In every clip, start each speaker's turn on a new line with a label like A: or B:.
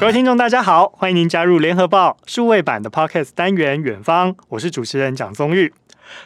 A: 各位听众，大家好，欢迎您加入联合报数位版的 Podcast 单元《远方》，我是主持人蒋宗玉。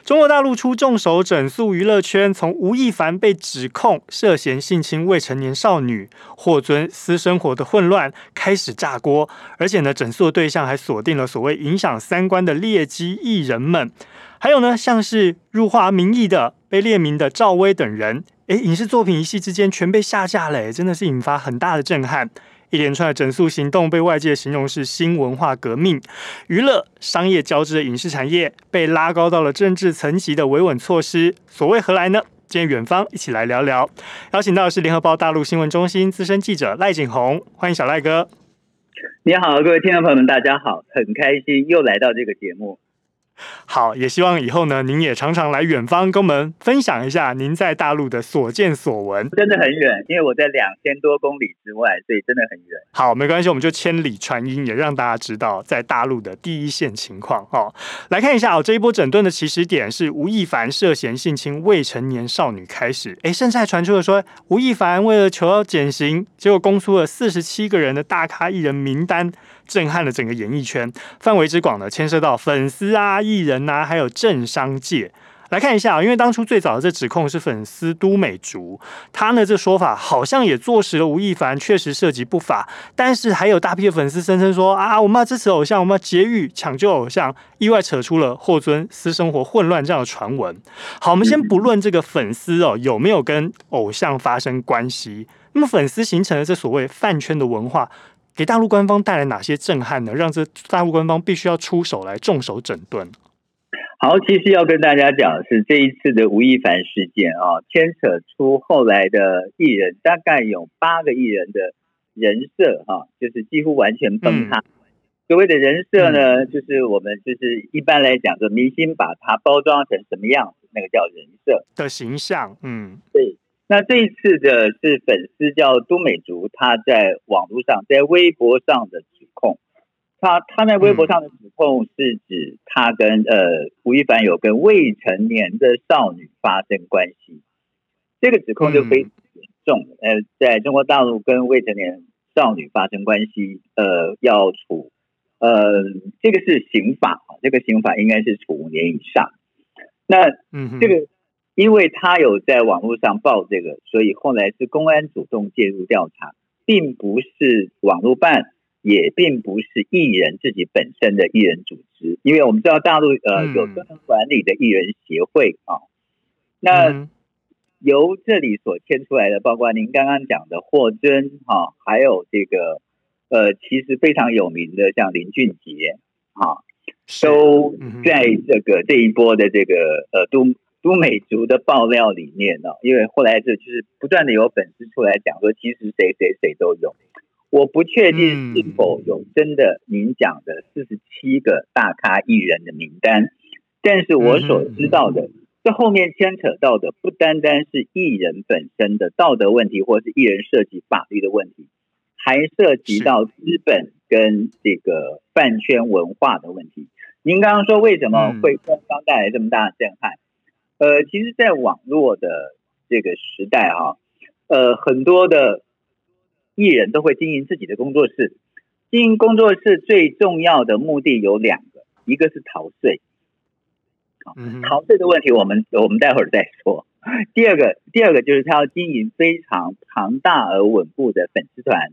A: 中国大陆出重手整肃娱乐圈，从吴亦凡被指控涉嫌性侵未成年少女，霍尊私生活的混乱开始炸锅，而且呢，整肃的对象还锁定了所谓影响三观的劣迹艺人们，还有呢，像是入华名义的被列名的赵薇等人，诶，影视作品一夕之间全被下架了，真的是引发很大的震撼。一连串的整肃行动被外界形容是新文化革命，娱乐商业交织的影视产业被拉高到了政治层级的维稳措施，所谓何来呢？今天远方一起来聊聊，邀请到的是联合报大陆新闻中心资深记者赖景红，欢迎小赖哥。
B: 你好，各位听众朋友们，大家好，很开心又来到这个节目。
A: 好，也希望以后呢，您也常常来远方跟我们分享一下您在大陆的所见所闻。
B: 真的很远，因为我在两千多公里之外，所以真的很远。
A: 好，没关系，我们就千里传音，也让大家知道在大陆的第一线情况。哦，来看一下哦，这一波整顿的起始点是吴亦凡涉嫌性侵未成年少女开始，哎，甚至还传出了说吴亦凡为了求要减刑，结果公出了四十七个人的大咖艺人名单。震撼了整个演艺圈，范围之广呢，牵涉到粉丝啊、艺人啊，还有政商界。来看一下，因为当初最早的这指控是粉丝都美竹，他呢这说法好像也坐实了吴亦凡确实涉及不法，但是还有大批的粉丝声称说啊，我们要支持偶像，我们要劫狱抢救偶像，意外扯出了霍尊私生活混乱这样的传闻。好，我们先不论这个粉丝哦有没有跟偶像发生关系，那么粉丝形成了这所谓饭圈的文化。给大陆官方带来哪些震撼呢？让这大陆官方必须要出手来重手整顿。
B: 好，其实要跟大家讲的是这一次的吴亦凡事件啊，牵扯出后来的艺人，大概有八个艺人的人设哈，就是几乎完全崩塌。嗯、所谓的人设呢，嗯、就是我们就是一般来讲，就明星把它包装成什么样子，那个叫人设
A: 的形象。嗯，
B: 对。那这一次的是粉丝叫都美竹，他在网络上在微博上的指控，他他在微博上的指控是指他跟呃吴亦凡有跟未成年的少女发生关系，这个指控就非常严重。呃，在中国大陆跟未成年少女发生关系，呃，要处呃这个是刑法，这个刑法应该是处五年以上。那嗯，这个。因为他有在网络上报这个，所以后来是公安主动介入调查，并不是网络办，也并不是艺人自己本身的艺人组织。因为我们知道大陆呃有专门管理的艺人协会啊，那由这里所牵出来的，包括您刚刚讲的霍尊哈，还有这个呃其实非常有名的像林俊杰啊，都在这个这一波的这个呃都。都美竹的爆料里面呢，因为后来这就是不断的有粉丝出来讲说，其实谁谁谁都有。我不确定是否有真的您讲的四十七个大咖艺人的名单，但是我所知道的，这后面牵扯到的不单单是艺人本身的道德问题，或是艺人涉及法律的问题，还涉及到资本跟这个饭圈文化的问题。您刚刚说为什么会官方带来这么大的震撼？呃，其实，在网络的这个时代哈，呃，很多的艺人都会经营自己的工作室。经营工作室最重要的目的有两个，一个是逃税，逃税的问题我们我们待会儿再说。第二个，第二个就是他要经营非常庞大而稳固的粉丝团，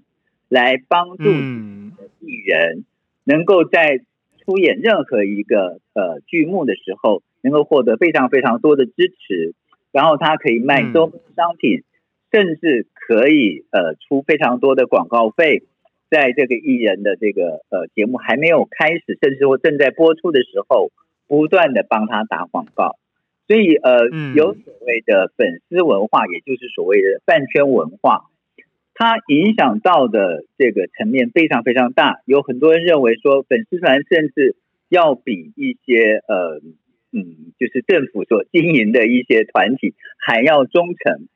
B: 来帮助艺人能够在出演任何一个呃剧目的时候。能够获得非常非常多的支持，然后他可以卖周边商品，嗯、甚至可以呃出非常多的广告费，在这个艺人的这个呃节目还没有开始，甚至或正在播出的时候，不断的帮他打广告，所以呃、嗯、有所谓的粉丝文化，也就是所谓的饭圈文化，它影响到的这个层面非常非常大，有很多人认为说粉丝团甚至要比一些呃。嗯，就是政府所经营的一些团体还要忠诚，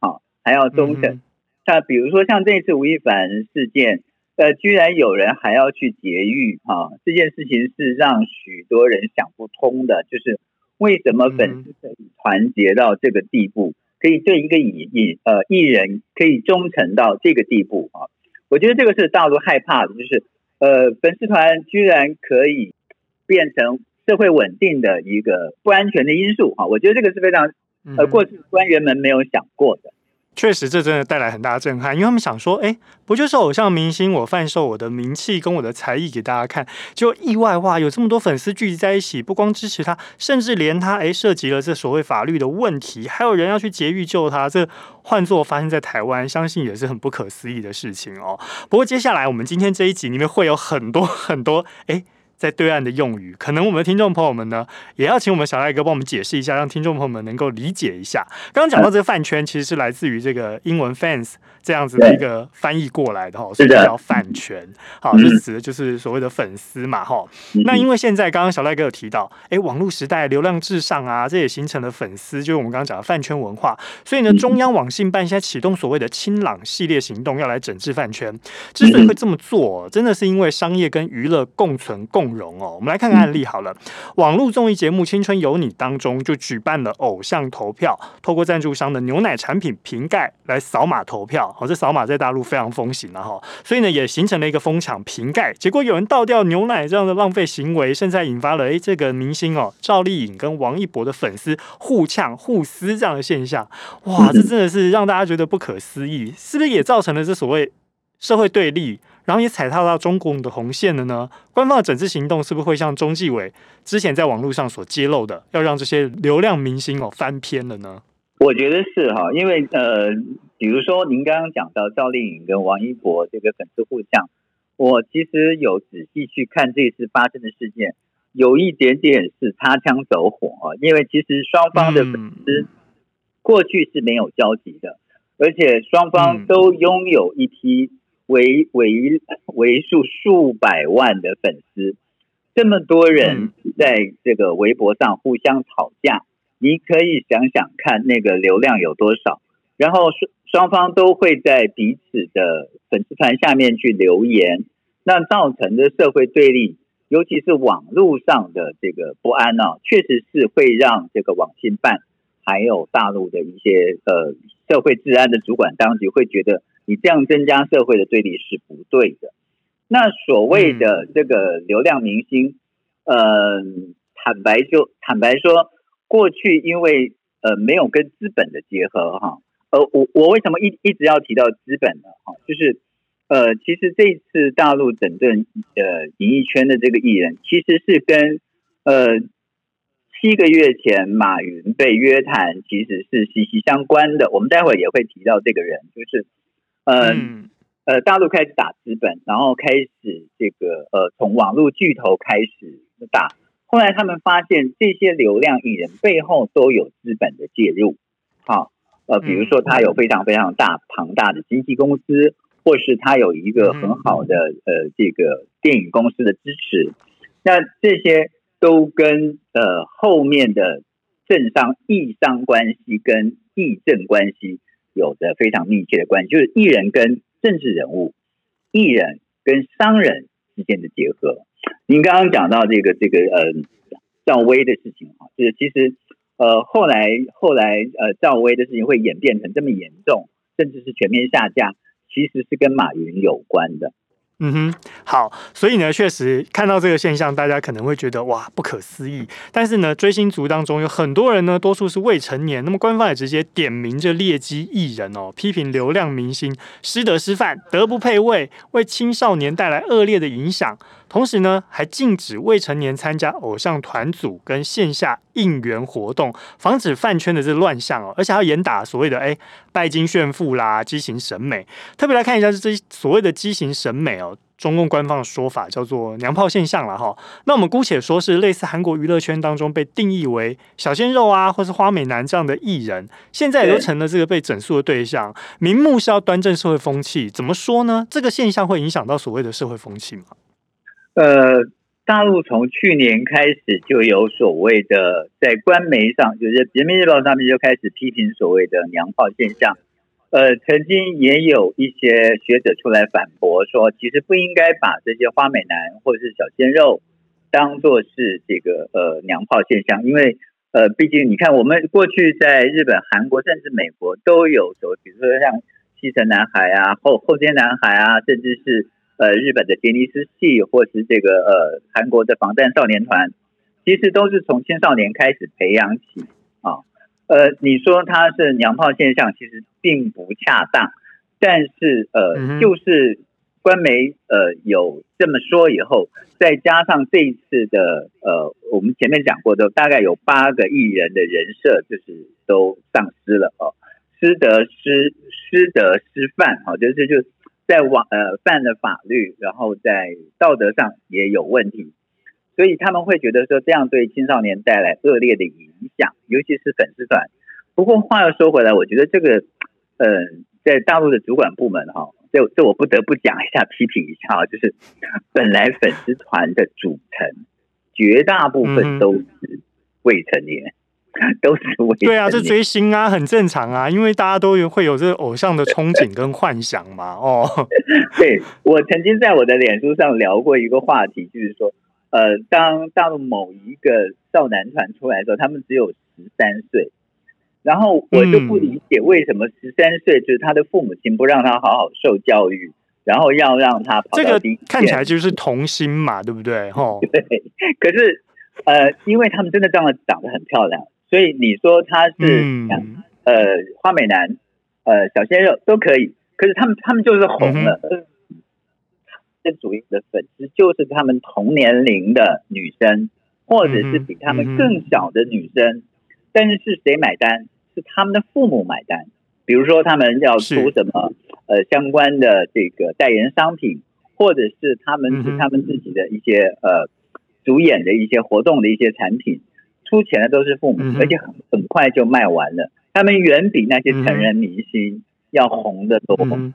B: 好，还要忠诚。那比如说像这次吴亦凡事件，呃，居然有人还要去劫狱，哈，这件事情是让许多人想不通的。就是为什么粉丝可以团结到这个地步，可以对一个艺艺呃艺人可以忠诚到这个地步啊？我觉得这个是大陆害怕的，就是呃，粉丝团居然可以变成社会稳定的一个不安全的因素啊！我觉得这个是非常呃，过去官员们没有想过的。
A: 确实，这真的带来很大的震撼，因为他们想说，哎，不就是偶像明星，我贩售我的名气跟我的才艺给大家看，就意外哇，有这么多粉丝聚集在一起，不光支持他，甚至连他哎涉及了这所谓法律的问题，还有人要去劫狱救他，这换作发生在台湾，相信也是很不可思议的事情哦。不过接下来我们今天这一集里面会有很多很多哎。在对岸的用语，可能我们的听众朋友们呢，也要请我们小赖哥帮我们解释一下，让听众朋友们能够理解一下。刚刚讲到这个饭圈，其实是来自于这个英文 fans 这样子的一个翻译过来的哈，所以叫饭圈。好，这指的就是所谓的粉丝嘛哈。那因为现在刚刚小赖哥有提到，哎，网络时代流量至上啊，这也形成了粉丝，就是我们刚刚讲的饭圈文化。所以呢，中央网信办现在启动所谓的“清朗”系列行动，要来整治饭圈。之所以会这么做，真的是因为商业跟娱乐共存共。容哦，我们来看看案例好了。网络综艺节目《青春有你》当中就举办了偶像投票，透过赞助商的牛奶产品瓶盖来扫码投票。哦，这扫码在大陆非常风行了哈，所以呢也形成了一个疯抢瓶盖。结果有人倒掉牛奶这样的浪费行为，甚至还引发了诶这个明星哦赵丽颖跟王一博的粉丝互呛互撕这样的现象。哇，这真的是让大家觉得不可思议，是不是也造成了这所谓社会对立？然后也踩踏到中共的红线了呢？官方的整治行动是不是会像中纪委之前在网络上所揭露的，要让这些流量明星哦翻篇了呢？
B: 我觉得是哈，因为呃，比如说您刚刚讲到赵丽颖跟王一博这个粉丝互呛，我其实有仔细去看这次发生的事件，有一点点是擦枪走火啊，因为其实双方的粉丝过去是没有交集的，而且双方都拥有一批。为为为数数百万的粉丝，这么多人在这个微博上互相吵架，你可以想想看那个流量有多少。然后双双方都会在彼此的粉丝团下面去留言，那造成的社会对立，尤其是网络上的这个不安呢、啊，确实是会让这个网信办还有大陆的一些呃社会治安的主管当局会觉得。你这样增加社会的对立是不对的。那所谓的这个流量明星，嗯、呃，坦白就坦白说，过去因为呃没有跟资本的结合哈，呃，我我为什么一一直要提到资本呢？哈，就是呃，其实这次大陆整顿呃演艺圈的这个艺人，其实是跟呃七个月前马云被约谈其实是息息相关的。我们待会儿也会提到这个人，就是。嗯，呃，大陆开始打资本，然后开始这个呃，从网络巨头开始打。后来他们发现这些流量艺人背后都有资本的介入，好，呃，比如说他有非常非常大庞大的经纪公司，或是他有一个很好的呃这个电影公司的支持，那这些都跟呃后面的政商艺商关系跟议政关系。有着非常密切的关系，就是艺人跟政治人物、艺人跟商人之间的结合。您刚刚讲到这个这个呃赵薇的事情哈，就是其实呃后来后来呃赵薇的事情会演变成这么严重，甚至是全面下架，其实是跟马云有关的。
A: 嗯哼，好，所以呢，确实看到这个现象，大家可能会觉得哇，不可思议。但是呢，追星族当中有很多人呢，多数是未成年。那么官方也直接点名这劣迹艺人哦，批评流量明星师德师范，德不配位，为青少年带来恶劣的影响。同时呢，还禁止未成年参加偶像团组跟线下应援活动，防止饭圈的这乱象哦。而且还要严打所谓的哎拜金炫富啦、畸形审美。特别来看一下，这所谓的畸形审美哦，中共官方的说法叫做娘炮现象了哈。那我们姑且说是类似韩国娱乐圈当中被定义为小鲜肉啊，或是花美男这样的艺人，现在也都成了这个被整肃的对象。明目是要端正社会风气，怎么说呢？这个现象会影响到所谓的社会风气吗？
B: 呃，大陆从去年开始就有所谓的，在官媒上，就是《人民日报》上面就开始批评所谓的“娘炮”现象。呃，曾经也有一些学者出来反驳说，其实不应该把这些花美男或者是小鲜肉当做是这个呃“娘炮”现象，因为呃，毕竟你看，我们过去在日本、韩国甚至美国都有，比如说像西城男孩啊，后后街男孩啊，甚至是呃日本的杰尼斯系，或是这个呃韩国的防弹少年团，其实都是从青少年开始培养起啊。呃，你说它是娘炮现象，其实并不恰当，但是呃，嗯、就是官媒呃有这么说以后，再加上这一次的呃，我们前面讲过的，大概有八个艺人的人设就是都丧失了哦，师德师师德师范哈，就是就在网呃犯了法律，然后在道德上也有问题。所以他们会觉得说，这样对青少年带来恶劣的影响，尤其是粉丝团。不过话又说回来，我觉得这个，呃，在大陆的主管部门哈，这这我不得不讲一下，批评一下啊，就是本来粉丝团的组成绝大部分都是未成年，嗯、都是未成年。
A: 对啊，这追星啊，很正常啊，因为大家都有会有这个偶像的憧憬跟幻想嘛。哦，
B: 对，我曾经在我的脸书上聊过一个话题，就是说。呃，当大陆某一个少男团出来的时候，他们只有十三岁，然后我就不理解为什么十三岁就是他的父母亲不让他好好受教育，然后要让他跑到第一。
A: 这个看起来就是童心嘛，对不对？吼，
B: 对。可是呃，因为他们真的长得长得很漂亮，所以你说他是、嗯、呃花美男，呃小鲜肉都可以。可是他们他们就是红了。嗯主要的粉丝就是他们同年龄的女生，或者是比他们更小的女生，但是是谁买单？是他们的父母买单。比如说他们要出什么呃相关的这个代言商品，或者是他们是他们自己的一些呃主演的一些活动的一些产品，出钱的都是父母，嗯、而且很很快就卖完了。他们远比那些成人明星要红得多。嗯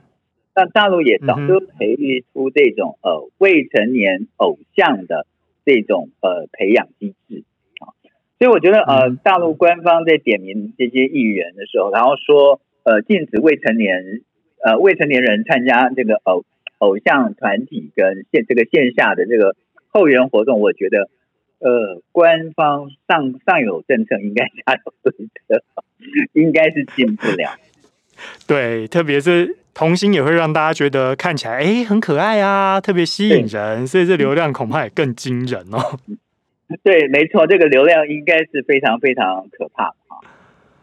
B: 那大陆也早就培育出这种呃未成年偶像的这种呃培养机制。啊，所以我觉得呃大陆官方在点名这些艺人的时候，然后说呃禁止未成年呃未成年人参加这个偶偶像团体跟线这个线下的这个后援活动，我觉得呃官方上上有政策，应该下有对策，应该是进不了。
A: 对，特别是。童星也会让大家觉得看起来哎很可爱啊，特别吸引人，所以这流量恐怕也更惊人哦。
B: 对，没错，这个流量应该是非常非常可怕的哈。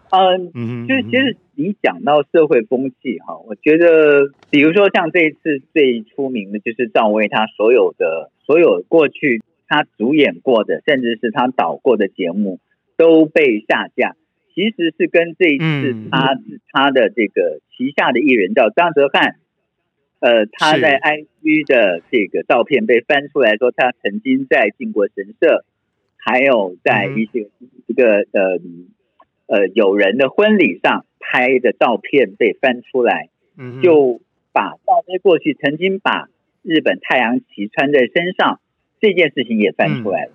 B: 嗯，嗯就是其实你讲到社会风气哈，我觉得比如说像这一次最出名的就是赵薇，她所有的所有过去她主演过的，甚至是他导过的节目都被下架。其实是跟这一次他他的这个旗下的艺人叫张哲瀚，呃，他在 IG 的这个照片被翻出来说，他曾经在靖国神社，还有在一些一个呃呃友人的婚礼上拍的照片被翻出来，就把赵薇过去曾经把日本太阳旗穿在身上这件事情也翻出来了，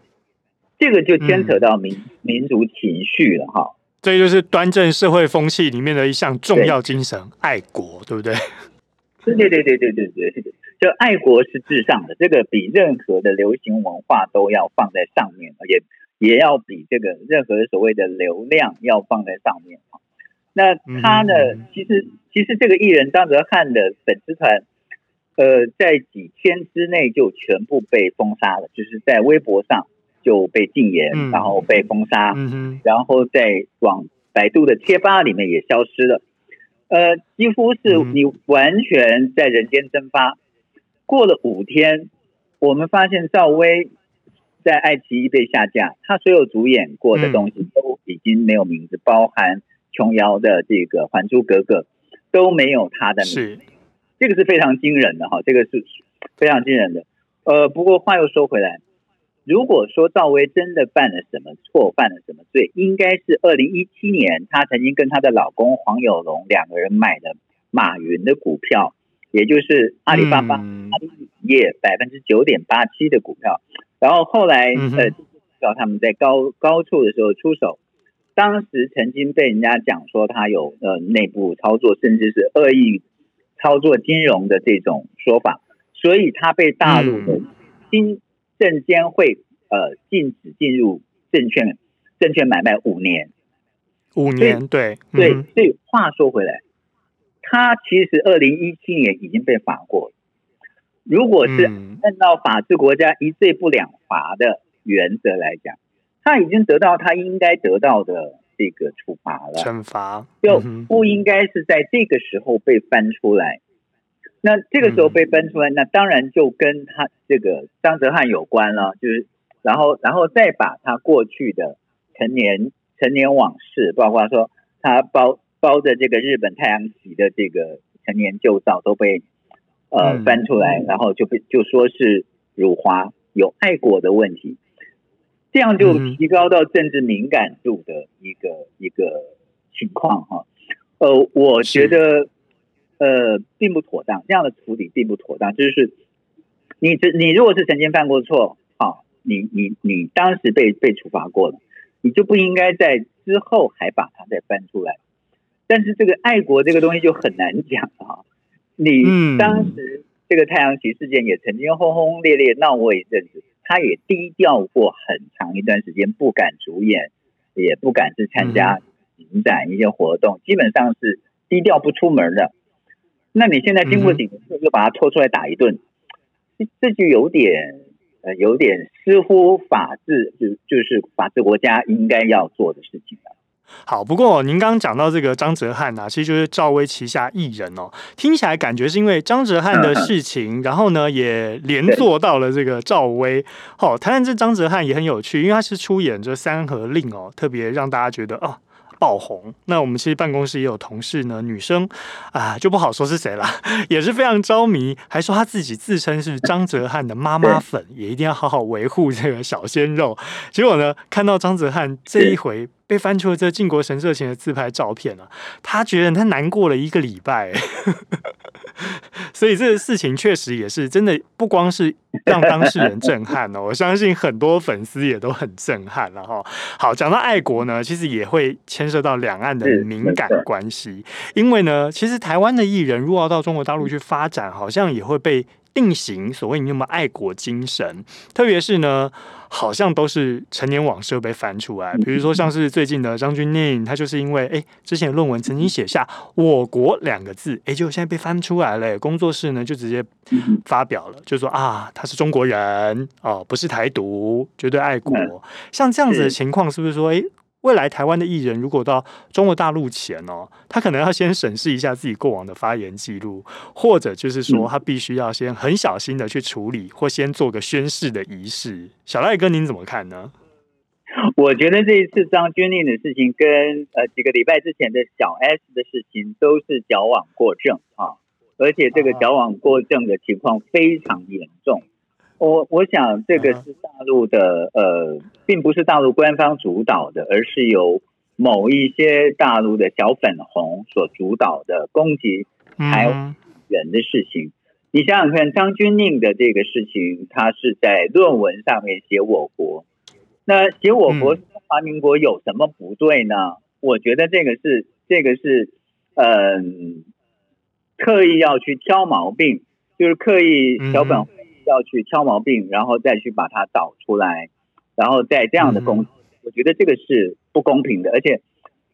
B: 这个就牵扯到民民族情绪了哈。
A: 这就是端正社会风气里面的一项重要精神，爱国，对不
B: 对？对对对对对对对，就爱国是至上的，这个比任何的流行文化都要放在上面，也也要比这个任何所谓的流量要放在上面。那他呢？其实，其实这个艺人张哲瀚的粉丝团。呃，在几天之内就全部被封杀了，就是在微博上。就被禁言，嗯、然后被封杀，嗯、然后在往百度的贴吧里面也消失了，呃，几乎是你完全在人间蒸发。嗯、过了五天，我们发现赵薇在爱奇艺被下架，她所有主演过的东西都已经没有名字，嗯、包含琼瑶的这个《还珠格格》都没有她的名字，是这个是非常惊人的哈，这个是非常惊人的。呃，不过话又说回来。如果说赵薇真的犯了什么错，犯了什么罪，应该是二零一七年，她曾经跟她的老公黄有龙两个人买的马云的股票，也就是阿里巴巴、嗯、阿里业百分之九点八七的股票。然后后来呃，叫他们在高高处的时候出手，当时曾经被人家讲说他有呃内部操作，甚至是恶意操作金融的这种说法，所以他被大陆的金。证监会呃禁止进入证券证券买卖五年，
A: 五年对
B: 对，所以话说回来，他其实二零一七年已经被罚过了。如果是按照法治国家一罪不两罚的原则来讲，他已经得到他应该得到的这个处罚了，
A: 惩罚
B: 就不应该是在这个时候被翻出来。那这个时候被翻出来，那当然就跟他这个张哲瀚有关了，就是然后然后再把他过去的陈年陈年往事，包括说他包包着这个日本太阳旗的这个陈年旧照都被。呃，翻出来，然后就被就说是辱华有爱国的问题，这样就提高到政治敏感度的一个、嗯、一个情况哈。呃，我觉得呃并不妥当，这样的处理并不妥当。就是你这你如果是曾经犯过错，啊，你你你当时被被处罚过了，你就不应该在之后还把它再翻出来。但是这个爱国这个东西就很难讲啊。你当时这个太阳旗事件也曾经轰轰烈烈闹过一阵子，他也低调过很长一段时间，不敢主演，也不敢去参加影展一些活动，基本上是低调不出门的。那你现在经过几次又把他拖出来打一顿，这这就有点呃有点似乎法治就就是法治国家应该要做的事情了。
A: 好，不过您刚刚讲到这个张哲瀚啊，其实就是赵薇旗下艺人哦，听起来感觉是因为张哲瀚的事情，然后呢也连坐到了这个赵薇。好，谈谈这张哲瀚也很有趣，因为他是出演这《三合令》哦，特别让大家觉得哦。爆红，那我们其实办公室也有同事呢，女生啊就不好说是谁了，也是非常着迷，还说她自己自称是张哲瀚的妈妈粉，也一定要好好维护这个小鲜肉。结果呢，看到张哲瀚这一回被翻出了这靖国神社前的自拍照片啊，他觉得他难过了一个礼拜。所以这个事情确实也是真的，不光是让当事人震撼哦，我相信很多粉丝也都很震撼了哈。好，讲到爱国呢，其实也会牵涉到两岸的敏感关系，因为呢，其实台湾的艺人如果要到中国大陆去发展，好像也会被。定型所谓你有没有爱国精神，特别是呢，好像都是陈年往事被翻出来。比如说像是最近的张钧甯，他就是因为哎之前论文曾经写下“我国”两个字，哎，结果现在被翻出来了。工作室呢就直接发表了，就说啊，他是中国人哦，不是台独，绝对爱国。像这样子的情况，是不是说哎？未来台湾的艺人如果到中国大陆前哦，他可能要先审视一下自己过往的发言记录，或者就是说他必须要先很小心的去处理，或先做个宣誓的仪式。小赖哥，您怎么看呢？
B: 我觉得这一次张钧甯的事情跟呃几个礼拜之前的小 S 的事情都是矫枉过正啊，而且这个矫枉过正的情况非常严重。我我想这个是大陆的呃，并不是大陆官方主导的，而是由某一些大陆的小粉红所主导的攻击台湾人的事情。你想想看，张钧甯的这个事情，他是在论文上面写我国，那写我国中华民国有什么不对呢？我觉得这个是这个是嗯，刻意要去挑毛病，就是刻意小粉红。要去挑毛病，然后再去把它导出来，然后在这样的攻击，我觉得这个是不公平的。而且，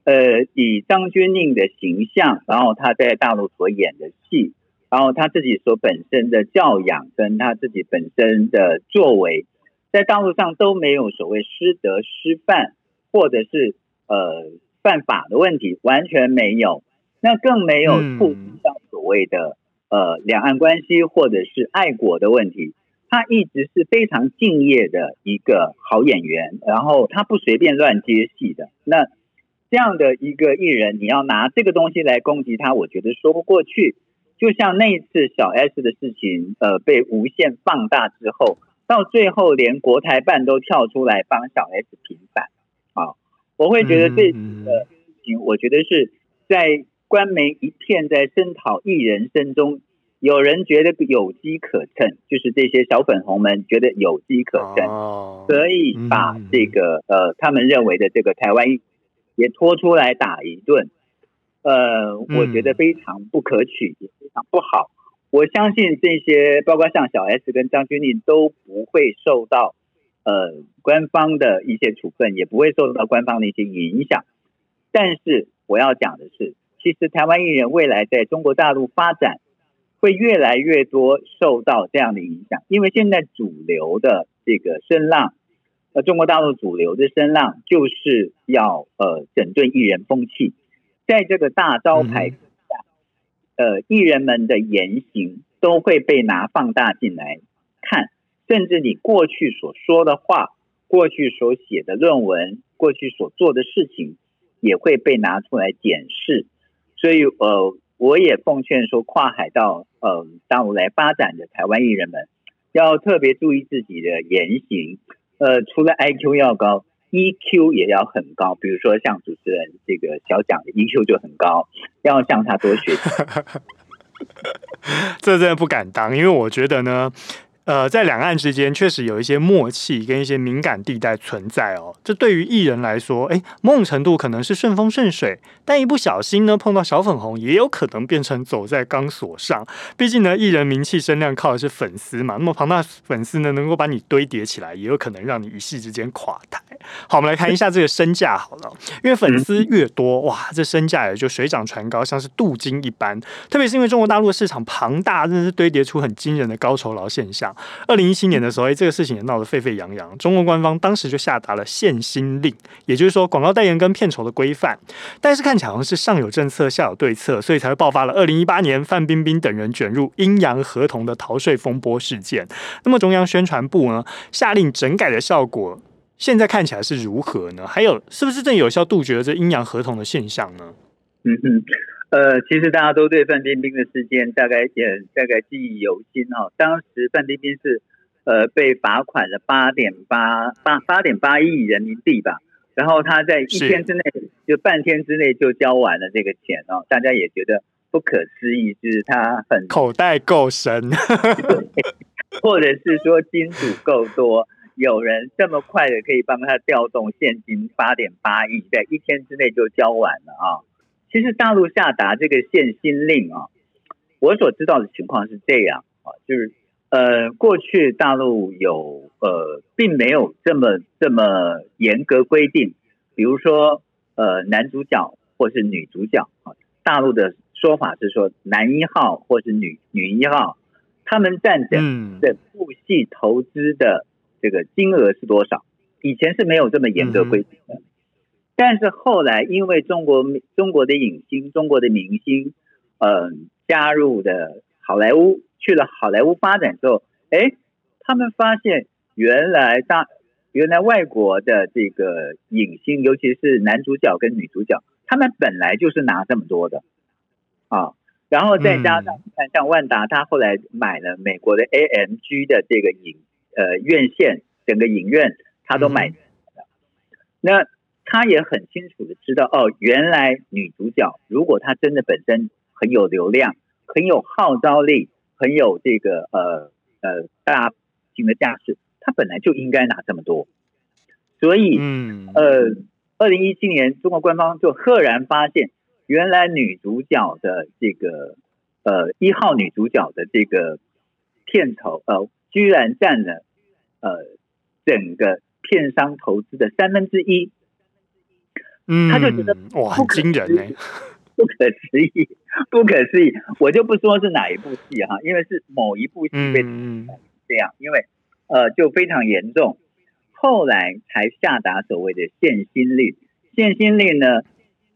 B: 呃，以张钧甯的形象，然后他在大陆所演的戏，然后他自己所本身的教养，跟他自己本身的作为，在大陆上都没有所谓师德师范，或者是呃犯法的问题，完全没有，那更没有触及到所谓的。呃，两岸关系或者是爱国的问题，他一直是非常敬业的一个好演员，然后他不随便乱接戏的。那这样的一个艺人，你要拿这个东西来攻击他，我觉得说不过去。就像那一次小 S 的事情，呃，被无限放大之后，到最后连国台办都跳出来帮小 S 平反啊，我会觉得这次的事情，我觉得是在。官媒一片在声讨艺人声中，有人觉得有机可乘，就是这些小粉红们觉得有机可乘，可以把这个呃他们认为的这个台湾也拖出来打一顿，呃，我觉得非常不可取，也非常不好。我相信这些包括像小 S 跟张钧甯都不会受到呃官方的一些处分，也不会受到官方的一些影响。但是我要讲的是。其实台湾艺人未来在中国大陆发展，会越来越多受到这样的影响，因为现在主流的这个声浪，呃，中国大陆主流的声浪就是要呃整顿艺人风气，在这个大招牌下，呃，艺人们的言行都会被拿放大进来看，甚至你过去所说的话、过去所写的论文、过去所做的事情，也会被拿出来检视，所以呃。我也奉劝说，跨海到呃大陆来发展的台湾艺人们，要特别注意自己的言行。呃，除了 IQ 要高，EQ 也要很高。比如说像主持人这个小蒋的 EQ 就很高，要向他多学习。
A: 这真的不敢当，因为我觉得呢。呃，在两岸之间确实有一些默契跟一些敏感地带存在哦。这对于艺人来说，哎，某种程度可能是顺风顺水，但一不小心呢，碰到小粉红，也有可能变成走在钢索上。毕竟呢，艺人名气声量靠的是粉丝嘛。那么庞大粉丝呢，能够把你堆叠起来，也有可能让你一夕之间垮台。好，我们来看一下这个身价好了，因为粉丝越多，哇，这身价也就水涨船高，像是镀金一般。特别是因为中国大陆的市场庞大，真的是堆叠出很惊人的高酬劳现象。二零一七年的时候，哎，这个事情也闹得沸沸扬扬。中国官方当时就下达了限薪令，也就是说广告代言跟片酬的规范。但是看起来好像是上有政策，下有对策，所以才会爆发了二零一八年范冰冰等人卷入阴阳合同的逃税风波事件。那么中央宣传部呢，下令整改的效果，现在看起来是如何呢？还有，是不是正有效杜绝了这阴阳合同的现象呢？
B: 嗯嗯。呃，其实大家都对范冰冰的事件大概也大概记忆犹新哦。当时范冰冰是呃被罚款了八点八八八点八亿人民币吧，然后她在一天之内就半天之内就交完了这个钱哦，大家也觉得不可思议，就是她很
A: 口袋够深，
B: 或者是说金主够多，有人这么快的可以帮她调动现金八点八亿，在一天之内就交完了啊。其实大陆下达这个限薪令啊，我所知道的情况是这样啊，就是呃，过去大陆有呃，并没有这么这么严格规定，比如说呃，男主角或是女主角啊，大陆的说法是说男一号或是女女一号，他们占整的部戏投资的这个金额是多少？以前是没有这么严格规定的。但是后来，因为中国中国的影星、中国的明星，嗯、呃，加入的好莱坞，去了好莱坞发展之后，哎，他们发现原来大原来外国的这个影星，尤其是男主角跟女主角，他们本来就是拿这么多的啊，然后再加上像万达，他后来买了美国的 AMG 的这个影呃院线，整个影院他都买了，那。他也很清楚的知道，哦，原来女主角如果她真的本身很有流量、很有号召力、很有这个呃呃大型的架势，她本来就应该拿这么多。所以，嗯，呃，二零一七年中国官方就赫然发现，原来女主角的这个呃一号女主角的这个片酬，呃，居然占了呃整个片商投资的三分之一。
A: 嗯，
B: 他就觉得
A: 哇，很惊人呢，
B: 不可思议，不可思议。我就不说是哪一部戏哈，因为是某一部戏被这样，因为呃就非常严重，后来才下达所谓的限薪令。限薪令呢，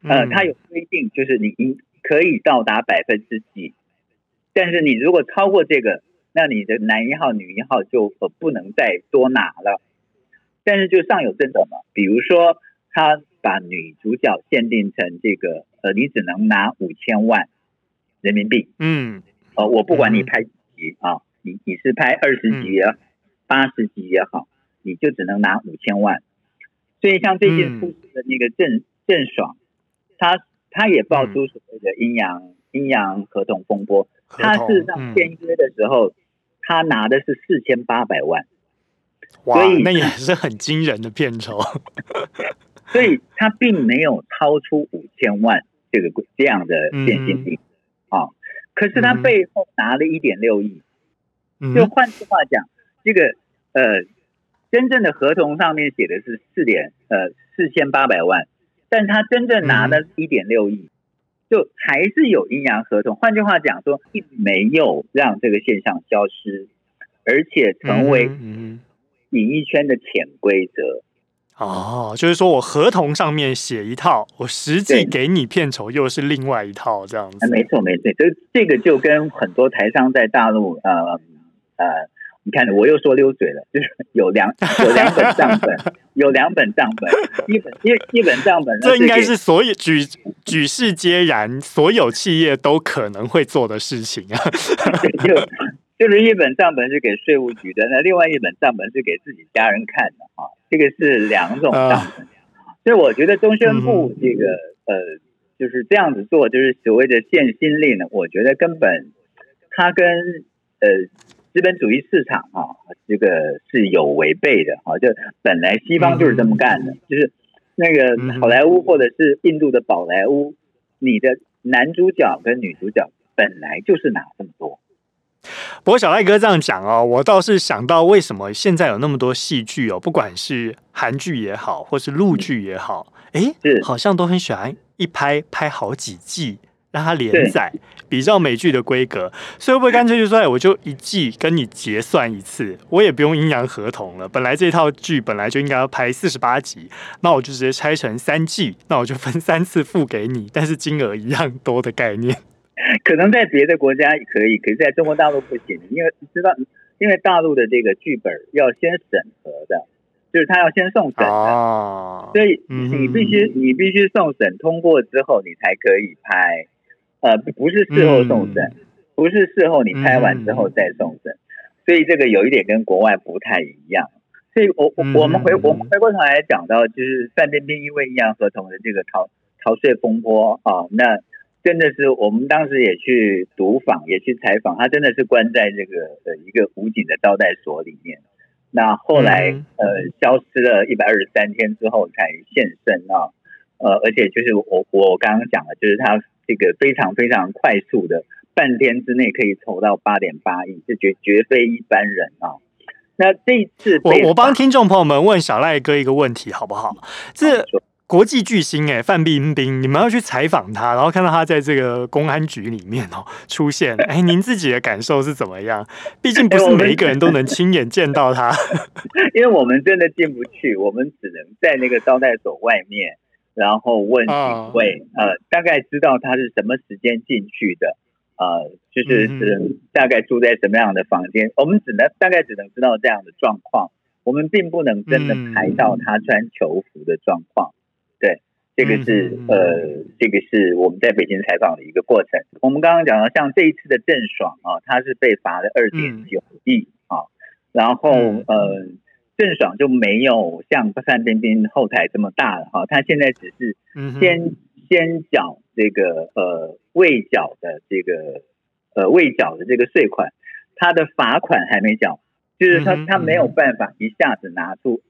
B: 呃，它有规定，就是你应可以到达百分之几，但是你如果超过这个，那你的男一号、女一号就呃不能再多拿了。但是就上有政策嘛，比如说他。把女主角限定成这个，呃，你只能拿五千万人民币。嗯，呃，我不管你拍几集啊，你你是拍二十集也好，八十集也好，你就只能拿五千万。所以像最近出事的那个郑郑爽，他他也爆出所谓的阴阳阴阳合同风波。他事实上签约的时候，他拿的是四千八百万。
A: 哇，那也是很惊人的片酬。
B: 所以他并没有超出五千万这个这样的现金比啊，可是他背后拿了一点六亿，就换句话讲，这个呃，真正的合同上面写的是四点呃四千八百万，但他真正拿了一点六亿，就还是有阴阳合同。换句话讲说，并没有让这个现象消失，而且成为演艺圈的潜规则。
A: 哦，就是说我合同上面写一套，我实际给你片酬又是另外一套，这样子。
B: 没错，没错，就这个就跟很多台商在大陆，呃呃，你看，我又说溜嘴了，就是有两 有两本账本，有两本账本，一本一一本账本，
A: 这应该是所有举举世皆然，所有企业都可能会做的事情啊。
B: 就就是一本账本是给税务局的，那另外一本账本是给自己家人看的啊。这个是两种账本，所以我觉得中宣部这个呃就是这样子做，就是所谓的限薪令呢，我觉得根本它跟呃资本主义市场啊这个是有违背的啊，就本来西方就是这么干的，就是那个好莱坞或者是印度的宝莱坞，你的男主角跟女主角本来就是拿这么多。
A: 不过小赖哥这样讲哦，我倒是想到为什么现在有那么多戏剧哦，不管是韩剧也好，或是陆剧也好，哎，好像都很喜欢一拍拍好几季，让它连载，比较美剧的规格。所以会不会干脆就说，哎我就一季跟你结算一次，我也不用阴阳合同了。本来这套剧本来就应该要拍四十八集，那我就直接拆成三季，那我就分三次付给你，但是金额一样多的概念。
B: 可能在别的国家也可以，可是在中国大陆不行，因为知道，因为大陆的这个剧本要先审核的，就是他要先送审的，哦、所以你必须你必须送审通过之后，你才可以拍，呃，不是事后送审，嗯、不是事后你拍完之后再送审，嗯、所以这个有一点跟国外不太一样。所以我我我们回我们回过头来讲到，就是范冰冰因为阴阳合同的这个逃逃税风波啊，那。真的是，我们当时也去读访，也去采访，他真的是关在这个呃一个武警的招待所里面。那后来、嗯、呃消失了一百二十三天之后才现身啊，呃而且就是我我刚刚讲的，就是他这个非常非常快速的，半天之内可以筹到八点八亿，这绝绝非一般人啊。那这一次
A: 我我帮听众朋友们问小赖哥一个问题好不好？这。国际巨星哎，范冰冰，你们要去采访他，然后看到他在这个公安局里面哦 出现，哎，您自己的感受是怎么样？毕竟不是每一个人都能亲眼见到他，
B: 因为我们真的进不去，我们只能在那个招待所外面，然后问警卫，呃，大概知道他是什么时间进去的，呃，就是是大概住在什么样的房间，我们只能大概只能知道这样的状况，我们并不能真的拍到他穿囚服的状况。对，这个是呃，这个是我们在北京采访的一个过程。我们刚刚讲到，像这一次的郑爽啊，他是被罚了二点九亿啊，然后呃，郑爽就没有像范冰冰后台这么大了哈，他现在只是先先缴这个呃未缴的这个呃未缴的这个税款，他的罚款还没缴，就是他他没有办法一下子拿出。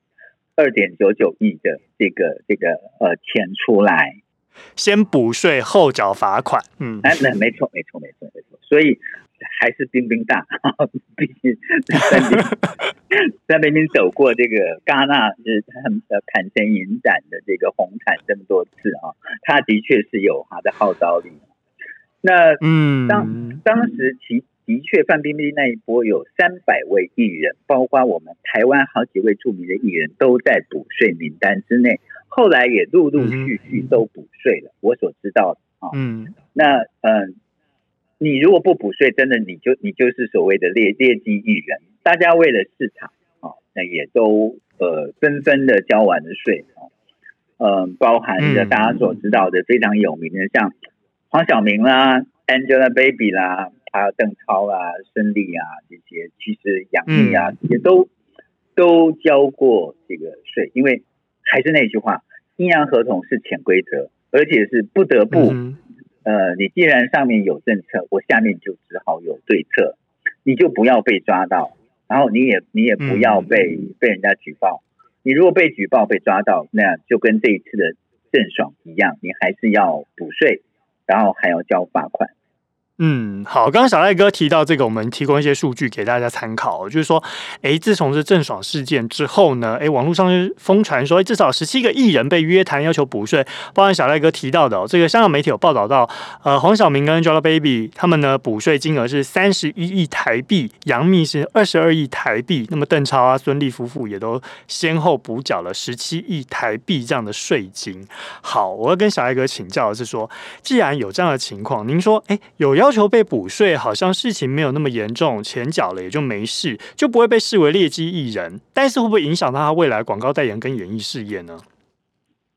B: 二点九九亿的这个这个呃钱出来，
A: 先补税后缴罚款。嗯，
B: 哎，那没错没错没错没错，所以还是冰冰大，毕竟范冰范冰冰走过这个戛纳是很呃坎城影展的这个红毯这么多次啊，他的确是有他的号召力。那嗯，当当时其。的确，范冰冰那一波有三百位艺人，包括我们台湾好几位著名的艺人都在补税名单之内。后来也陆陆续续都补税了。我所知道的啊，嗯，那嗯，你如果不补税，真的你就你就是所谓的劣劣迹艺人。大家为了市场啊，那也都呃纷纷的交完了税啊，嗯，包含着大家所知道的非常有名的，像黄晓明啦、Angelababy 啦。还有邓超啊、孙俪啊这些，其实杨幂啊这些都都交过这个税，因为还是那句话，阴阳合同是潜规则，而且是不得不。呃，你既然上面有政策，我下面就只好有对策，你就不要被抓到，然后你也你也不要被被人家举报。你如果被举报被抓到，那就跟这一次的郑爽一样，你还是要补税，然后还要交罚款。
A: 嗯，好，刚刚小赖哥提到这个，我们提供一些数据给大家参考，就是说，诶，自从这郑爽事件之后呢，诶，网络上就疯传说，至少十七个艺人被约谈要求补税，包含小赖哥提到的，哦，这个香港媒体有报道到，呃，黄晓明跟 Angelababy 他们呢补税金额是三十一亿台币，杨幂是二十二亿台币，那么邓超啊、孙俪夫妇也都先后补缴了十七亿台币这样的税金。好，我要跟小赖哥请教的是说，既然有这样的情况，您说，诶，有要要求被补税，好像事情没有那么严重，钱缴了也就没事，就不会被视为劣迹艺人。但是会不会影响到他未来广告代言跟演艺事业呢？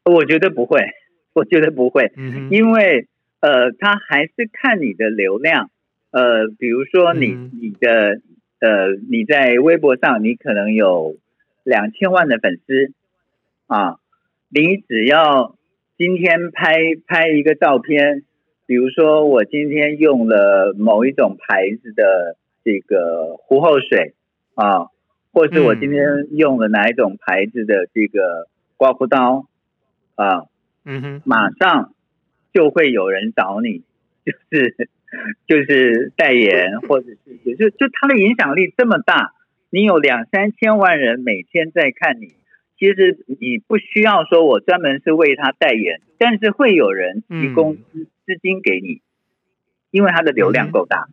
B: 我觉得不会，我觉得不会，嗯、因为呃，他还是看你的流量。呃，比如说你、嗯、你的呃，你在微博上，你可能有两千万的粉丝啊，你只要今天拍拍一个照片。比如说，我今天用了某一种牌子的这个狐后水啊，或是我今天用了哪一种牌子的这个刮胡刀啊，嗯哼，马上就会有人找你，就是就是代言，或者是就就他的影响力这么大，你有两三千万人每天在看你，其实你不需要说我专门是为他代言，但是会有人提供。资金给你，因为它的流量够大，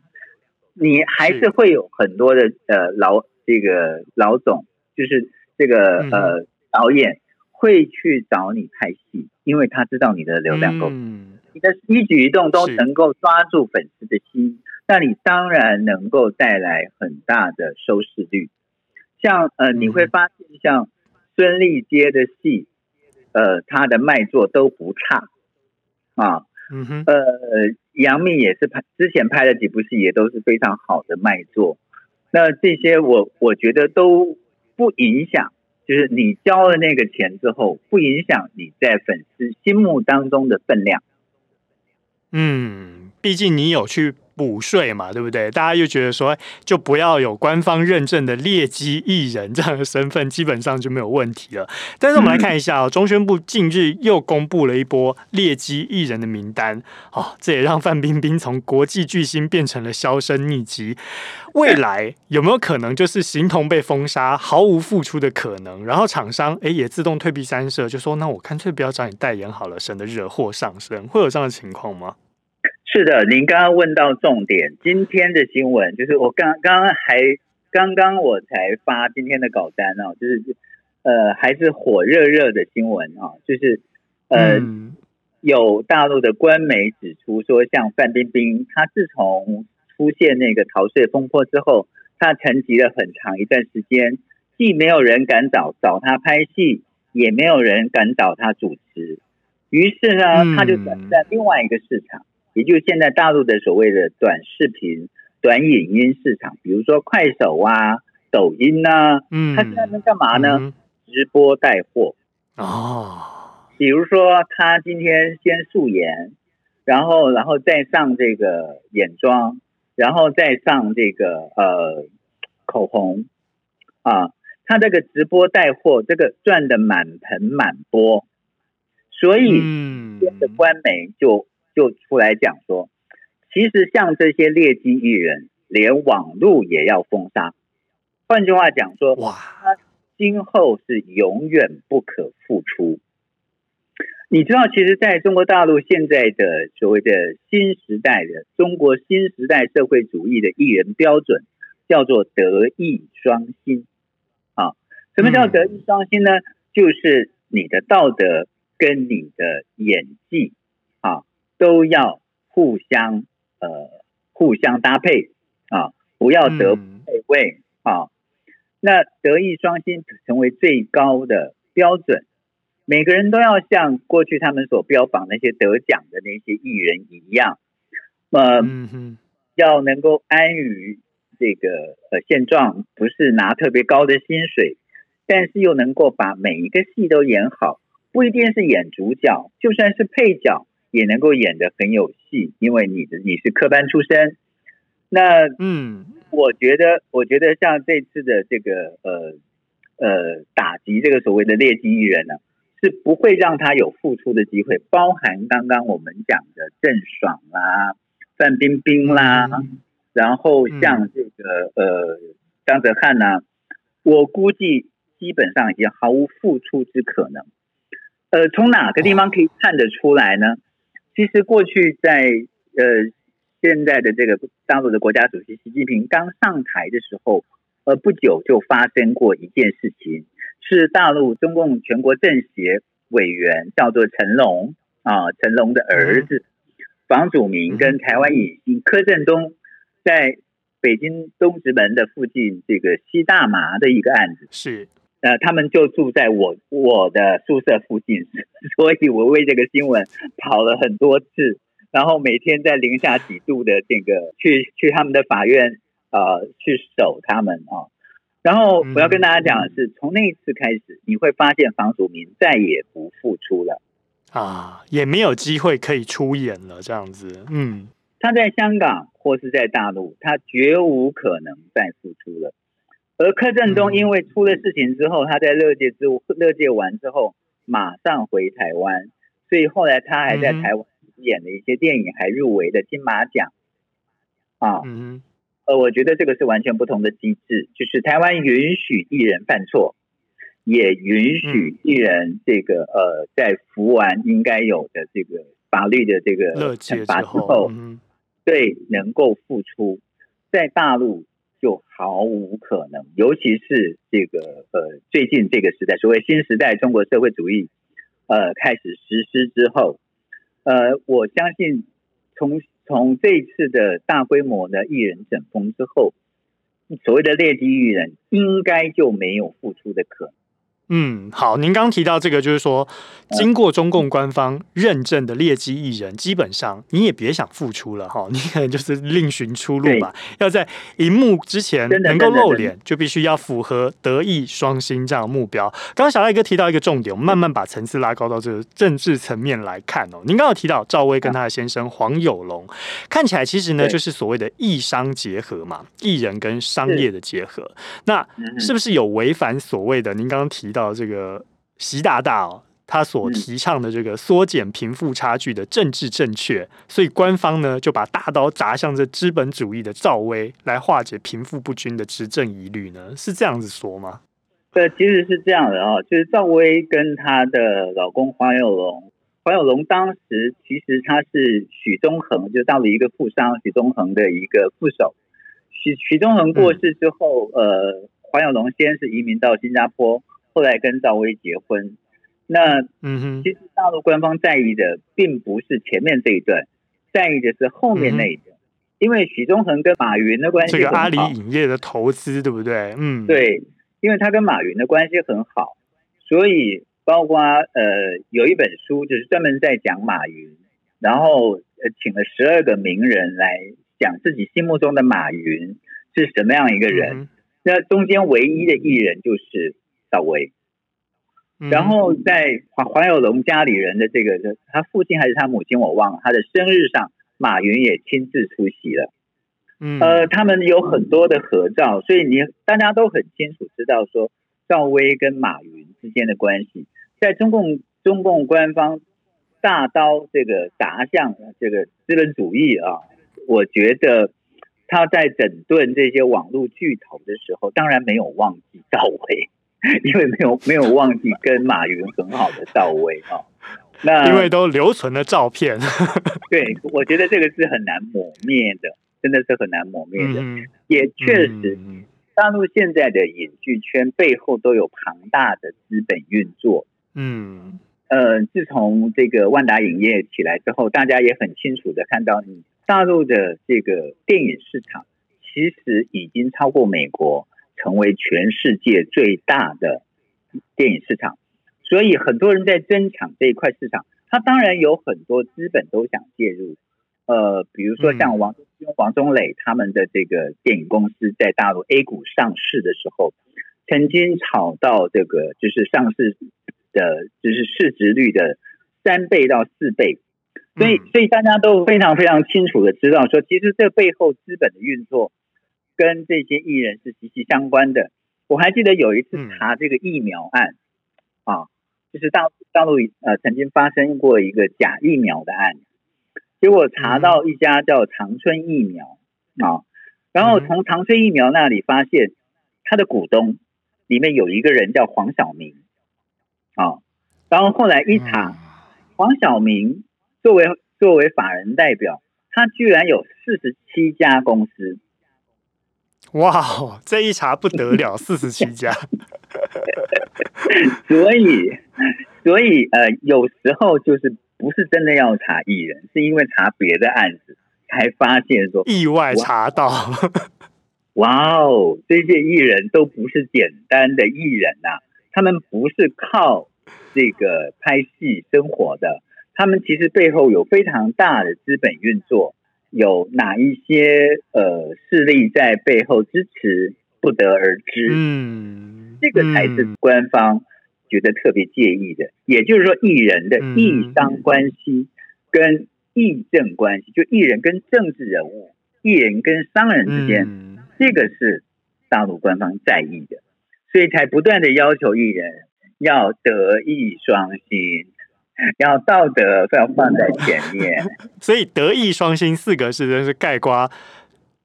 B: 嗯、你还是会有很多的呃老这个老总，就是这个呃导演会去找你拍戏，因为他知道你的流量够，嗯、你的一举一动都能够抓住粉丝的心，那你当然能够带来很大的收视率。像呃你会发现，像孙俪接的戏，呃他的卖座都不差啊。嗯哼，呃，杨幂也是拍之前拍的几部戏，也都是非常好的卖座。那这些我我觉得都不影响，就是你交了那个钱之后，不影响你在粉丝心目当中的分量。
A: 嗯，毕竟你有去。补税嘛，对不对？大家又觉得说，就不要有官方认证的劣迹艺人这样的身份，基本上就没有问题了。但是我们来看一下哦，中宣部近日又公布了一波劣迹艺人的名单，哦，这也让范冰冰从国际巨星变成了销声匿迹。未来有没有可能就是形同被封杀，毫无付出的可能？然后厂商诶也自动退避三舍，就说那我干脆不要找你代言好了，省得惹祸上身。会有这样的情况吗？
B: 是的，您刚刚问到重点。今天的新闻就是我刚刚还刚刚我才发今天的稿单哦，就是呃还是火热热的新闻啊，就是呃、嗯、有大陆的官媒指出说，像范冰冰，她自从出现那个逃税风波之后，她沉寂了很长一段时间，既没有人敢找找她拍戏，也没有人敢找她主持，于是呢，她就转战另外一个市场。也就是现在大陆的所谓的短视频、短影音市场，比如说快手啊、抖音啊，嗯，他现在那干嘛呢？嗯、直播带货哦。比如说他今天先素颜，然后然后再上这个眼妆，然后再上这个呃口红啊，他这个直播带货，这个赚的满盆满钵，所以嗯，的官媒就。就出来讲说，其实像这些劣迹艺人，连网络也要封杀。换句话讲说，哇，他今后是永远不可复出。你知道，其实在中国大陆现在的所谓的新时代的中国新时代社会主义的艺人标准，叫做德艺双馨。啊，什么叫德艺双馨呢？嗯、就是你的道德跟你的演技。都要互相呃互相搭配啊，不要得不配位啊。那德艺双馨成为最高的标准，每个人都要像过去他们所标榜那些得奖的那些艺人一样，呃，要能够安于这个呃现状，不是拿特别高的薪水，但是又能够把每一个戏都演好，不一定是演主角，就算是配角。也能够演得很有戏，因为你的你是科班出身。那嗯，我觉得我觉得像这次的这个呃呃打击这个所谓的劣迹艺人呢，是不会让他有复出的机会。包含刚刚我们讲的郑爽啦，范冰冰啦，嗯、然后像这个、嗯、呃张哲瀚呐，我估计基本上已经毫无复出之可能。呃，从哪个地方可以看得出来呢？哦、其实过去在呃现在的这个大陆的国家主席习近平刚上台的时候，呃不久就发生过一件事情，是大陆中共全国政协委员叫做陈龙啊，陈龙的儿子。嗯房祖名跟台湾影星柯震东在北京东直门的附近这个吸大麻的一个案子，
A: 是
B: 呃，他们就住在我我的宿舍附近，所以我为这个新闻跑了很多次，然后每天在零下几度的这个去去他们的法院呃去守他们啊，然后我要跟大家讲的是，从那一次开始，你会发现房祖名再也不复出了。
A: 啊，也没有机会可以出演了，这样子。嗯，
B: 他在香港或是在大陆，他绝无可能再复出了。而柯震东因为出了事情之后，嗯、他在乐界之乐界完之后，马上回台湾，所以后来他还在台湾演了一些电影，还入围了金马奖。啊，嗯，呃，我觉得这个是完全不同的机制，就是台湾允许艺人犯错。也允许艺人这个、嗯、呃，在服完应该有的这个法律的这个惩罚之后，嗯、对能够复出，在大陆就毫无可能。尤其是这个呃，最近这个时代，所谓新时代中国社会主义呃开始实施之后，呃，我相信从从这次的大规模的艺人整风之后，所谓的劣迹艺人应该就没有复出的可能。
A: 嗯，好，您刚提到这个，就是说，经过中共官方认证的劣迹艺人，基本上你也别想复出了哈，你可能就是另寻出路吧。要在荧幕之前能够露脸，就必须要符合德艺双馨这样的目标。刚刚小赖哥提到一个重点，我们慢慢把层次拉高到这个政治层面来看哦。您刚刚有提到赵薇跟她的先生黄有龙，看起来其实呢就是所谓的艺商结合嘛，艺人跟商业的结合，那是不是有违反所谓的您刚刚提到这个习大大哦，他所提倡的这个缩减贫富差距的政治正确，所以官方呢就把大刀砸向这资本主义的赵薇，来化解贫富不均的执政疑虑呢？是这样子说吗？
B: 对，其实是这样的啊，就是赵薇跟她的老公黄有龙，黄有龙当时其实他是许宗衡，就到了一个富商许宗衡的一个副手。许许宗衡过世之后，嗯、呃，黄有龙先是移民到新加坡。后来跟赵薇结婚，那嗯哼，其实大陆官方在意的并不是前面这一段，在意的是后面那一段，嗯、因为许宗衡跟马云的关系，
A: 这个阿里影业的投资对不对？嗯，
B: 对，因为他跟马云的关系很好，所以包括呃有一本书就是专门在讲马云，然后呃请了十二个名人来讲自己心目中的马云是什么样一个人，嗯、那中间唯一的艺人就是。赵薇，然后在黄黄有龙家里人的这个，他父亲还是他母亲我忘了，他的生日上，马云也亲自出席了。嗯，呃，他们有很多的合照，所以你大家都很清楚知道说，赵薇跟马云之间的关系，在中共中共官方大刀这个砸向这个资本主义啊，我觉得他在整顿这些网络巨头的时候，当然没有忘记赵薇。因为没有没有忘记跟马云很好的到位啊，那
A: 因为都留存了照片，
B: 对，我觉得这个是很难抹灭的，真的是很难抹灭的。嗯、也确实，嗯、大陆现在的影剧圈背后都有庞大的资本运作。嗯，呃，自从这个万达影业起来之后，大家也很清楚的看到，你大陆的这个电影市场其实已经超过美国。成为全世界最大的电影市场，所以很多人在争抢这一块市场。他当然有很多资本都想介入，呃，比如说像王王中磊他们的这个电影公司在大陆 A 股上市的时候，曾经炒到这个就是上市的，就是市值率的三倍到四倍。所以，所以大家都非常非常清楚的知道说，其实这背后资本的运作。跟这些艺人是息息相关的。我还记得有一次查这个疫苗案，嗯、啊，就是大大陆呃曾经发生过一个假疫苗的案，结果查到一家叫长春疫苗啊，然后从长春疫苗那里发现，他的股东里面有一个人叫黄晓明啊，然后后来一查，黄晓明作为作为法人代表，他居然有四十七家公司。
A: 哇，这一查不得了，四十七家。
B: 所以，所以呃，有时候就是不是真的要查艺人，是因为查别的案子才发现说
A: 意外查到。
B: 哇哦，这些艺人都不是简单的艺人呐、啊，他们不是靠这个拍戏生活的，他们其实背后有非常大的资本运作。有哪一些呃势力在背后支持，不得而知。嗯，这个才是官方觉得特别介意的。嗯、也就是说，艺人的艺商关系跟艺政关系，嗯、就艺人跟政治人物、艺人跟商人之间，嗯、这个是大陆官方在意的，所以才不断的要求艺人要德艺双馨。要道德要放在前面，
A: 所以德艺双馨四个字真是盖瓜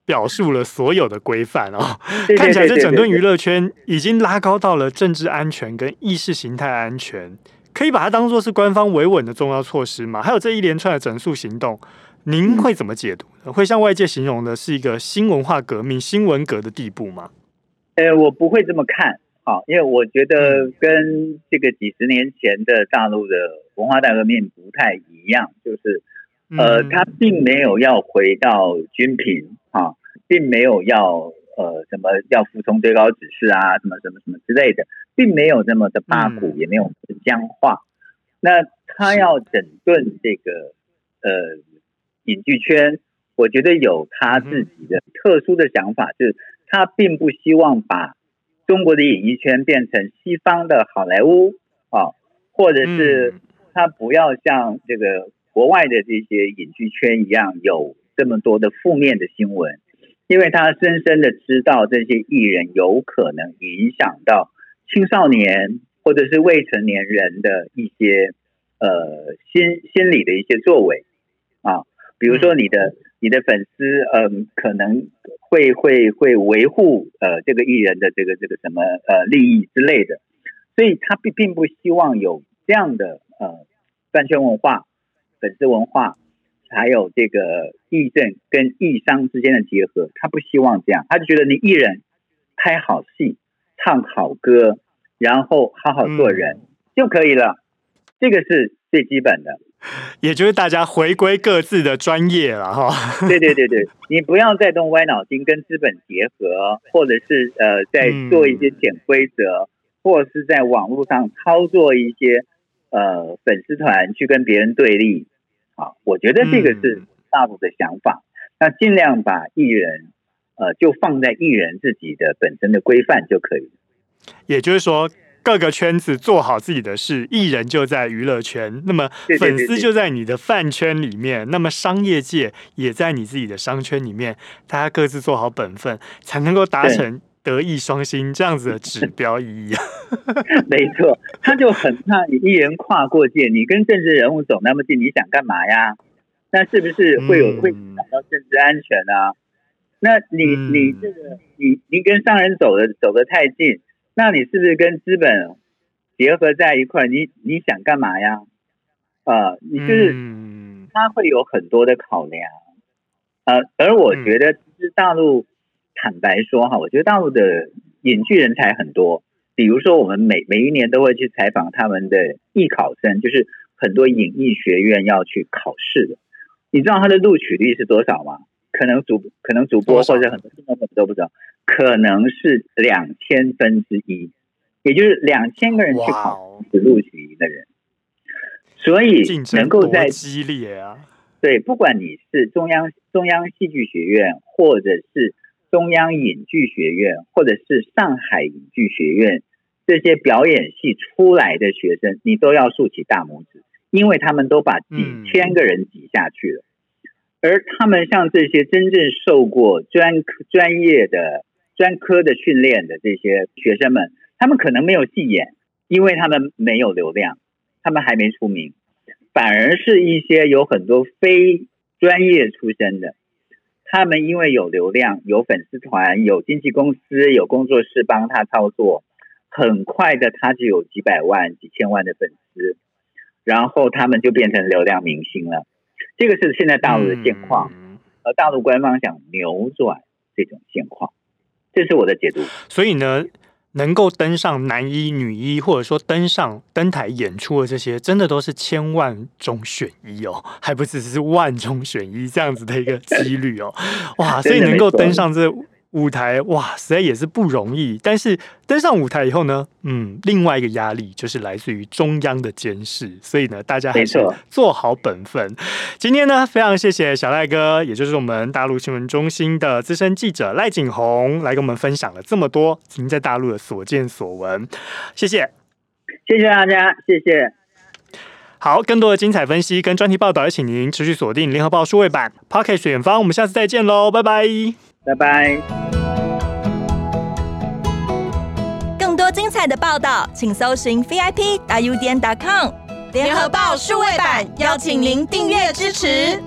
A: 表述了所有的规范哦。看起来这整顿娱乐圈已经拉高到了政治安全跟意识形态安全，可以把它当做是官方维稳的重要措施吗？还有这一连串的整肃行动，您会怎么解读？会向外界形容的是一个新文化革命、新文革的地步吗？
B: 呃，我不会这么看。好，因为我觉得跟这个几十年前的大陆的文化大革命不太一样，就是呃，他并没有要回到均贫啊，并没有要呃什么要服从最高指示啊，什么什么什么之类的，并没有那么的八股，也没有僵化。那他要整顿这个呃影剧圈，我觉得有他自己的特殊的想法，就是他并不希望把。中国的演艺圈变成西方的好莱坞啊，或者是他不要像这个国外的这些影剧圈一样有这么多的负面的新闻，因为他深深的知道这些艺人有可能影响到青少年或者是未成年人的一些呃心心理的一些作为啊，比如说你的。你的粉丝，嗯，可能会会会维护呃这个艺人的这个这个什么呃利益之类的，所以他并并不希望有这样的呃饭圈文化、粉丝文化，还有这个艺政跟艺商之间的结合，他不希望这样，他就觉得你艺人拍好戏、唱好歌，然后好好做人、嗯、就可以了，这个是最基本的。
A: 也就是大家回归各自的专业了哈。
B: 对对对对，你不要再动歪脑筋跟资本结合，或者是呃在做一些潜规则，嗯、或者是在网络上操作一些呃粉丝团去跟别人对立。啊，我觉得这个是大部的想法。嗯、那尽量把艺人呃就放在艺人自己的本身的规范就可以。
A: 也就是说。各个圈子做好自己的事，艺人就在娱乐圈，那么粉丝就在你的饭圈里面，那么商业界也在你自己的商圈里面，大家各自做好本分，才能够达成德艺双馨这样子的指标意义。
B: 没错，他就很怕你艺人跨过界，你跟政治人物走那么近，你想干嘛呀？那是不是会有会影响到政治安全啊？那你你这个你你跟商人走的走得太近。那你是不是跟资本结合在一块？你你想干嘛呀？呃，你就是他会有很多的考量。呃，而我觉得，其实大陆坦白说哈，我觉得大陆的影剧人才很多。比如说，我们每每一年都会去采访他们的艺考生，就是很多影艺学院要去考试的。你知道他的录取率是多少吗？可能主可能主播或者很多听众朋友都不知道。可能是两千分之一，也就是两千个人去考只录取一个人，所以能够在
A: 激烈啊，
B: 对，不管你是中央中央戏剧学院，或者是中央影剧学院，或者是上海影剧学院，这些表演系出来的学生，你都要竖起大拇指，因为他们都把几千个人挤下去了，嗯、而他们像这些真正受过专科专业的。专科的训练的这些学生们，他们可能没有戏演，因为他们没有流量，他们还没出名，反而是一些有很多非专业出身的，他们因为有流量、有粉丝团、有经纪公司、有工作室帮他操作，很快的他就有几百万、几千万的粉丝，然后他们就变成流量明星了。这个是现在大陆的现况，而大陆官方想扭转这种现况，这是我的解读。
A: 所以呢，能够登上男一、女一，或者说登上登台演出的这些，真的都是千万中选一哦，还不只是万中选一这样子的一个几率哦，哇！所以能够登上这。舞台哇，实在也是不容易。但是登上舞台以后呢，嗯，另外一个压力就是来自于中央的监视，所以呢，大家还是做好本分。今天呢，非常谢谢小赖哥，也就是我们大陆新闻中心的资深记者赖景红，来跟我们分享了这么多您在大陆的所见所闻。谢谢，
B: 谢谢大家，谢谢。
A: 好，更多的精彩分析跟专题报道，也请您持续锁定联合报数位版 Podcast 选方。我们下次再见喽，拜拜。
B: 拜拜。
C: 更多精彩的报道，请搜寻 VIP 大 U 点 com 联合报数位版，邀请您订阅支持。